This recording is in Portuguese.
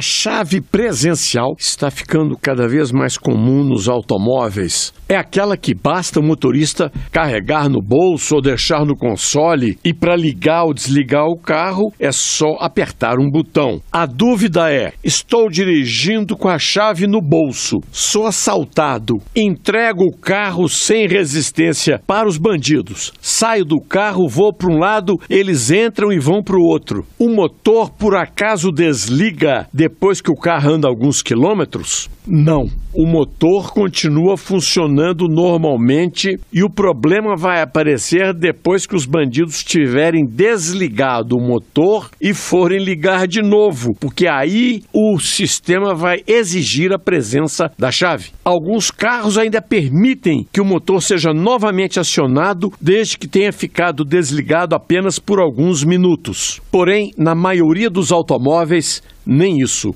A chave presencial está ficando cada vez mais comum nos automóveis. É aquela que basta o motorista carregar no bolso ou deixar no console e para ligar ou desligar o carro é só apertar um botão. A dúvida é: estou dirigindo com a chave no bolso, sou assaltado, entrego o carro sem resistência para os bandidos, saio do carro, vou para um lado, eles entram e vão para o outro. O motor por acaso desliga depois que o carro anda alguns quilômetros? Não. O motor continua funcionando normalmente e o problema vai aparecer depois que os bandidos tiverem desligado o motor e forem ligar de novo, porque aí o sistema vai exigir a presença da chave. Alguns carros ainda permitem que o motor seja novamente acionado desde que tenha ficado desligado apenas por alguns minutos. Porém, na maioria dos automóveis, nem isso.